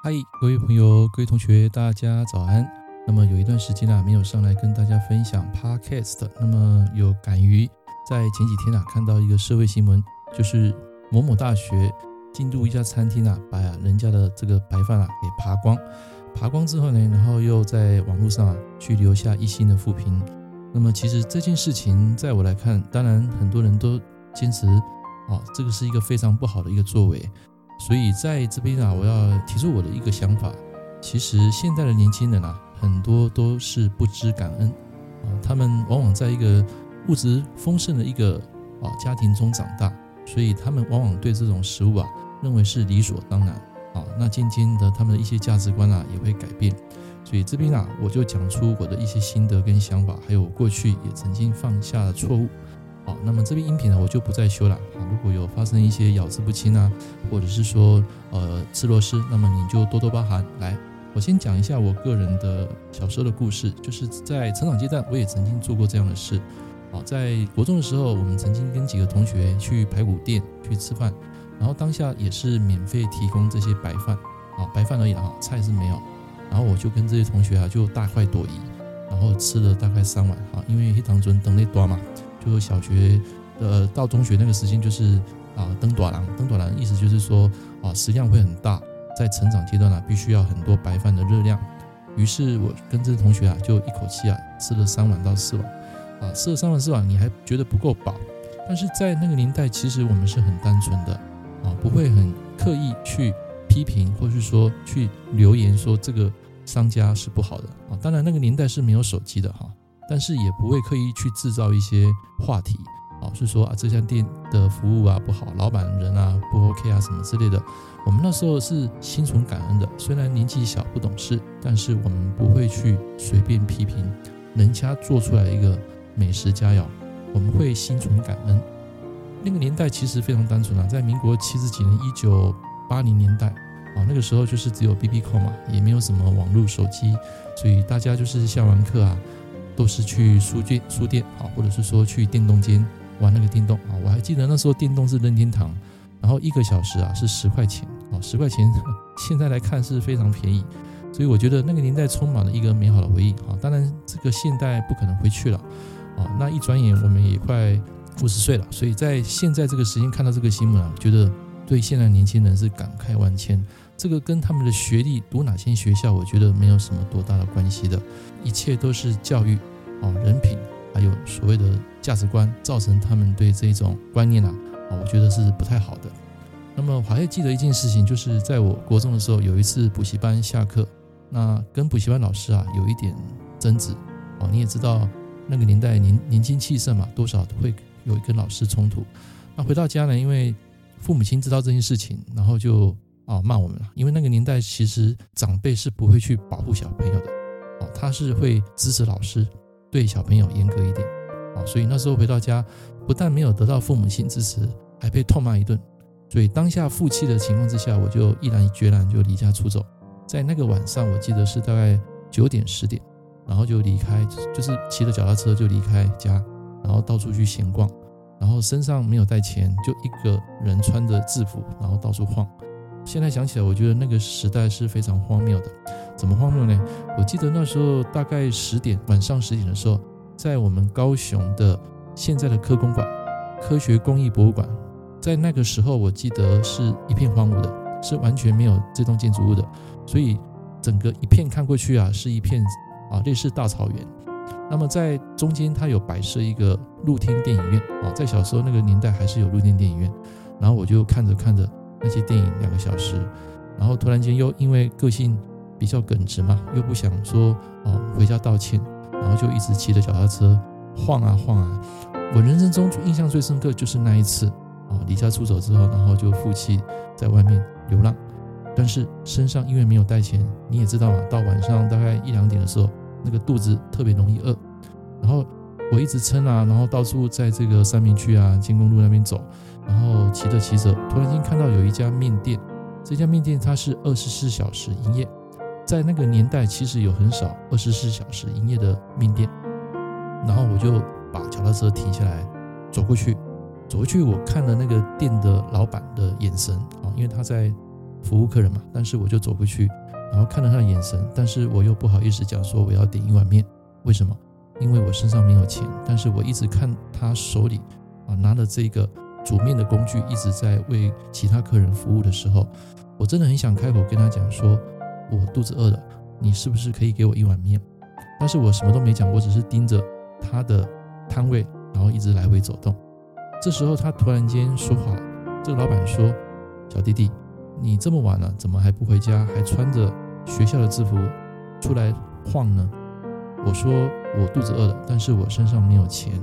嗨，各位朋友、各位同学，大家早安。那么有一段时间啊，没有上来跟大家分享 Podcast。那么有敢于在前几天啊，看到一个社会新闻，就是某某大学进入一家餐厅啊，把人家的这个白饭啊给扒光。扒光之后呢，然后又在网络上啊去留下一星的负评。那么其实这件事情，在我来看，当然很多人都坚持啊，这个是一个非常不好的一个作为。所以在这边啊，我要提出我的一个想法。其实现在的年轻人啊，很多都是不知感恩啊。他们往往在一个物质丰盛的一个啊家庭中长大，所以他们往往对这种食物啊，认为是理所当然啊。那渐渐的，他们的一些价值观啊，也会改变。所以这边啊，我就讲出我的一些心得跟想法，还有过去也曾经犯下的错误。好，那么这边音频呢，我就不再修了好。如果有发生一些咬字不清啊，或者是说呃吃螺丝，那么你就多多包涵。来，我先讲一下我个人的小时候的故事，就是在成长阶段，我也曾经做过这样的事。好，在国中的时候，我们曾经跟几个同学去排骨店去吃饭，然后当下也是免费提供这些白饭，啊，白饭而已啊，菜是没有。然后我就跟这些同学啊，就大快朵颐，然后吃了大概三碗啊，因为一堂尊等那多嘛。就小学的到中学那个时间就是啊，登短廊，登短廊意思就是说啊，食量会很大，在成长阶段啊，必须要很多白饭的热量。于是我跟这个同学啊，就一口气啊吃了三碗到四碗，啊，吃了三碗四碗，你还觉得不够饱？但是在那个年代，其实我们是很单纯的啊，不会很刻意去批评，或是说去留言说这个商家是不好的啊。当然那个年代是没有手机的哈。但是也不会刻意去制造一些话题，啊，是说啊这家店的服务啊不好，老板人啊不 OK 啊什么之类的。我们那时候是心存感恩的，虽然年纪小不懂事，但是我们不会去随便批评人家做出来一个美食佳肴，我们会心存感恩。那个年代其实非常单纯啊，在民国七十几年，一九八零年代啊，那个时候就是只有 bbc 嘛，也没有什么网络手机，所以大家就是下完课啊。都是去书店、书店啊，或者是说去电动间玩那个电动啊。我还记得那时候电动是任天堂，然后一个小时啊是十块钱啊，十块钱 现在来看是非常便宜，所以我觉得那个年代充满了一个美好的回忆啊。当然，这个现代不可能回去了啊。那一转眼我们也快五十岁了，所以在现在这个时间看到这个新闻啊，觉得对现在年轻人是感慨万千。这个跟他们的学历读哪些学校，我觉得没有什么多大的关系的，一切都是教育啊、人品，还有所谓的价值观，造成他们对这种观念啊，啊，我觉得是不太好的。那么我还记得一件事情，就是在我国中的时候，有一次补习班下课，那跟补习班老师啊有一点争执哦，你也知道那个年代年年轻气盛嘛，多少都会有跟老师冲突。那回到家呢，因为父母亲知道这件事情，然后就。啊，骂我们了，因为那个年代其实长辈是不会去保护小朋友的，啊，他是会支持老师，对小朋友严格一点，啊，所以那时候回到家，不但没有得到父母亲支持，还被痛骂一顿，所以当下负气的情况之下，我就毅然决然就离家出走，在那个晚上，我记得是大概九点十点，然后就离开，就是骑着脚踏车就离开家，然后到处去闲逛，然后身上没有带钱，就一个人穿着制服，然后到处晃。现在想起来，我觉得那个时代是非常荒谬的。怎么荒谬呢？我记得那时候大概十点，晚上十点的时候，在我们高雄的现在的科工馆、科学工艺博物馆，在那个时候，我记得是一片荒芜的，是完全没有这栋建筑物的。所以整个一片看过去啊，是一片啊类似大草原。那么在中间，它有摆设一个露天电影院啊，在小时候那个年代还是有露天电影院。然后我就看着看着。那些电影两个小时，然后突然间又因为个性比较耿直嘛，又不想说哦回家道歉，然后就一直骑着脚踏车晃啊晃啊。我人生中印象最深刻就是那一次啊，离家出走之后，然后就负气在外面流浪，但是身上因为没有带钱，你也知道嘛，到晚上大概一两点的时候，那个肚子特别容易饿，然后我一直撑啊，然后到处在这个三民区啊、建工路那边走。然后骑着骑着，突然间看到有一家面店，这家面店它是二十四小时营业，在那个年代其实有很少二十四小时营业的面店。然后我就把脚踏车停下来，走过去，走过去，我看了那个店的老板的眼神啊，因为他在服务客人嘛，但是我就走过去，然后看了他的眼神，但是我又不好意思讲说我要点一碗面，为什么？因为我身上没有钱，但是我一直看他手里啊拿着这个煮面的工具，一直在为其他客人服务的时候，我真的很想开口跟他讲说，我肚子饿了，你是不是可以给我一碗面？但是我什么都没讲，我只是盯着他的摊位，然后一直来回走动。这时候他突然间说话，这个老板说：“小弟弟，你这么晚了，怎么还不回家，还穿着学校的制服出来晃呢？”我说：“我肚子饿了，但是我身上没有钱。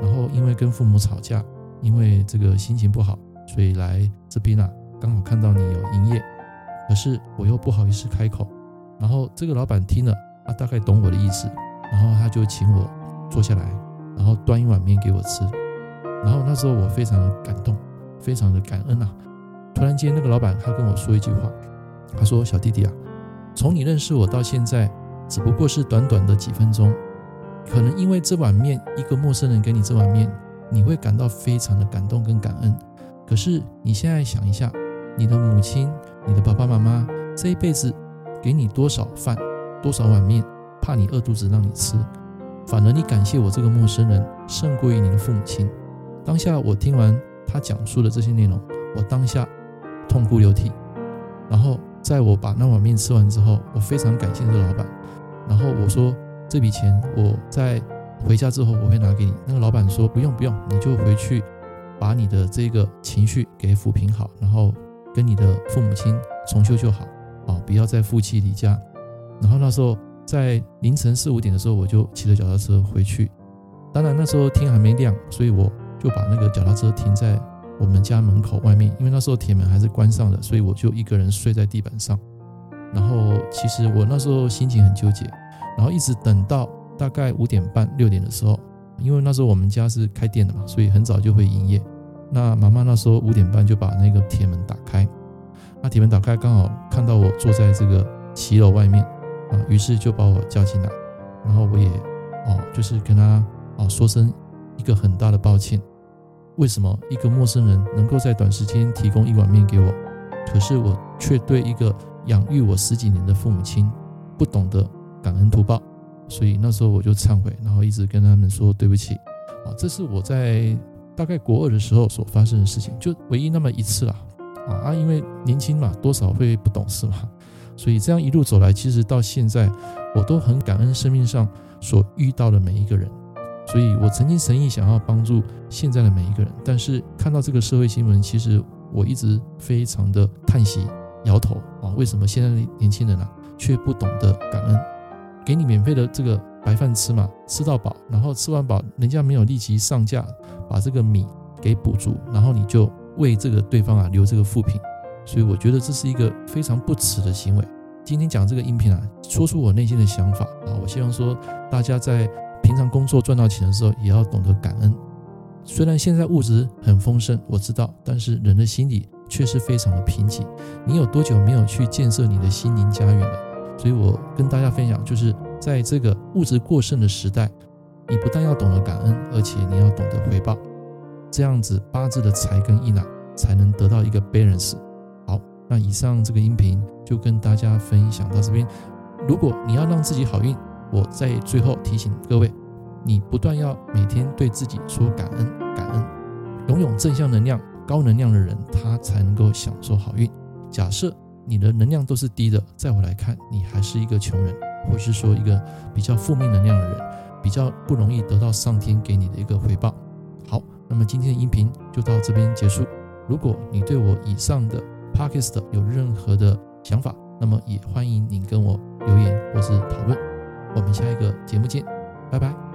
然后因为跟父母吵架，因为这个心情不好，所以来这边啊，刚好看到你有营业，可是我又不好意思开口。然后这个老板听了，他大概懂我的意思，然后他就请我坐下来，然后端一碗面给我吃。”然后那时候我非常的感动，非常的感恩啊！突然间，那个老板他跟我说一句话，他说：“小弟弟啊，从你认识我到现在，只不过是短短的几分钟，可能因为这碗面，一个陌生人给你这碗面，你会感到非常的感动跟感恩。可是你现在想一下，你的母亲、你的爸爸妈妈这一辈子给你多少饭，多少碗面，怕你饿肚子让你吃，反而你感谢我这个陌生人，胜过于你的父母亲。”当下我听完他讲述的这些内容，我当下痛哭流涕。然后在我把那碗面吃完之后，我非常感谢这老板。然后我说这笔钱我在回家之后我会拿给你。那个老板说不用不用，你就回去把你的这个情绪给抚平好，然后跟你的父母亲重修就好啊，不要再负气离家。然后那时候在凌晨四五点的时候，我就骑着脚踏车回去。当然那时候天还没亮，所以我。就把那个脚踏车停在我们家门口外面，因为那时候铁门还是关上的，所以我就一个人睡在地板上。然后其实我那时候心情很纠结，然后一直等到大概五点半六点的时候，因为那时候我们家是开店的嘛，所以很早就会营业。那妈妈那时候五点半就把那个铁门打开，那铁门打开刚好看到我坐在这个骑楼外面啊，于是就把我叫进来，然后我也哦就是跟他哦说声一个很大的抱歉。为什么一个陌生人能够在短时间提供一碗面给我，可是我却对一个养育我十几年的父母亲不懂得感恩图报？所以那时候我就忏悔，然后一直跟他们说对不起。啊，这是我在大概国二的时候所发生的事情，就唯一那么一次了。啊，因为年轻嘛，多少会不懂事嘛，所以这样一路走来，其实到现在我都很感恩生命上所遇到的每一个人。所以我曾经诚意想要帮助现在的每一个人，但是看到这个社会新闻，其实我一直非常的叹息、摇头啊！为什么现在的年轻人啊，却不懂得感恩？给你免费的这个白饭吃嘛，吃到饱，然后吃完饱，人家没有立即上架把这个米给补足，然后你就为这个对方啊留这个副品，所以我觉得这是一个非常不耻的行为。今天讲这个音频啊，说出我内心的想法啊，我希望说大家在。平常工作赚到钱的时候，也要懂得感恩。虽然现在物质很丰盛，我知道，但是人的心里却是非常的贫瘠。你有多久没有去建设你的心灵家园了？所以我跟大家分享，就是在这个物质过剩的时代，你不但要懂得感恩，而且你要懂得回报，这样子八字的财跟印啊，才能得到一个 balance。好，那以上这个音频就跟大家分享到这边。如果你要让自己好运，我在最后提醒各位，你不断要每天对自己说感恩，感恩，拥有正向能量、高能量的人，他才能够享受好运。假设你的能量都是低的，在我来看，你还是一个穷人，或是说一个比较负面能量的人，比较不容易得到上天给你的一个回报。好，那么今天的音频就到这边结束。如果你对我以上的 Podcast 有任何的想法，那么也欢迎您跟我留言或是讨论。我们下一个节目见，拜拜。